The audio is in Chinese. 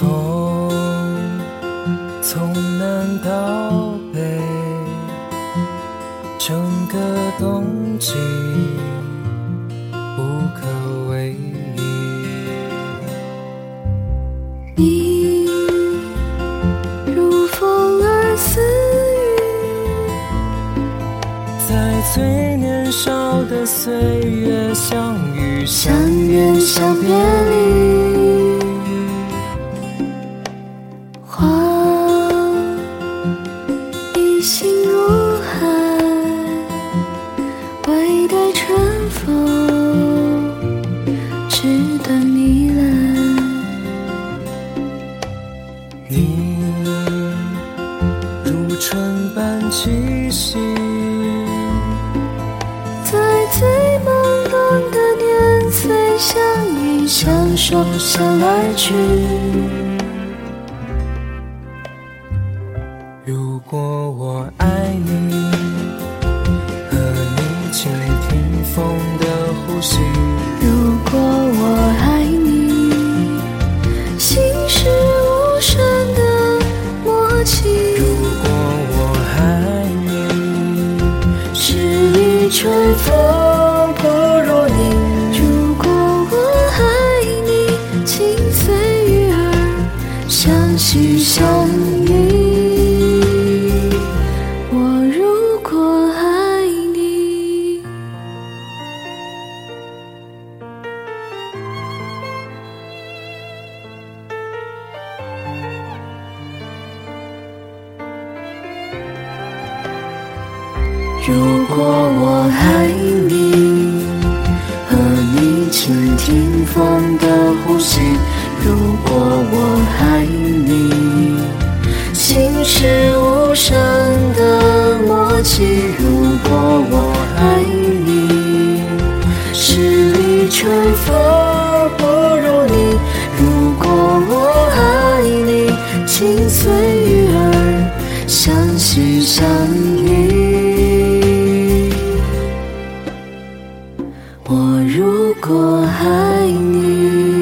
风从南到北，整个冬季无可为依。你如风儿似雨，在最年少的岁月相遇，相约相别唯待春风，纸短迷来。你如春般气息，在最懵懂的年岁相依相守相爱去。春风如果我爱你，和你倾听风的呼吸；如果我爱你，心是无声的默契；如果我爱你，十里春风不如你；如果我爱你，情随鱼儿相惜相爱你。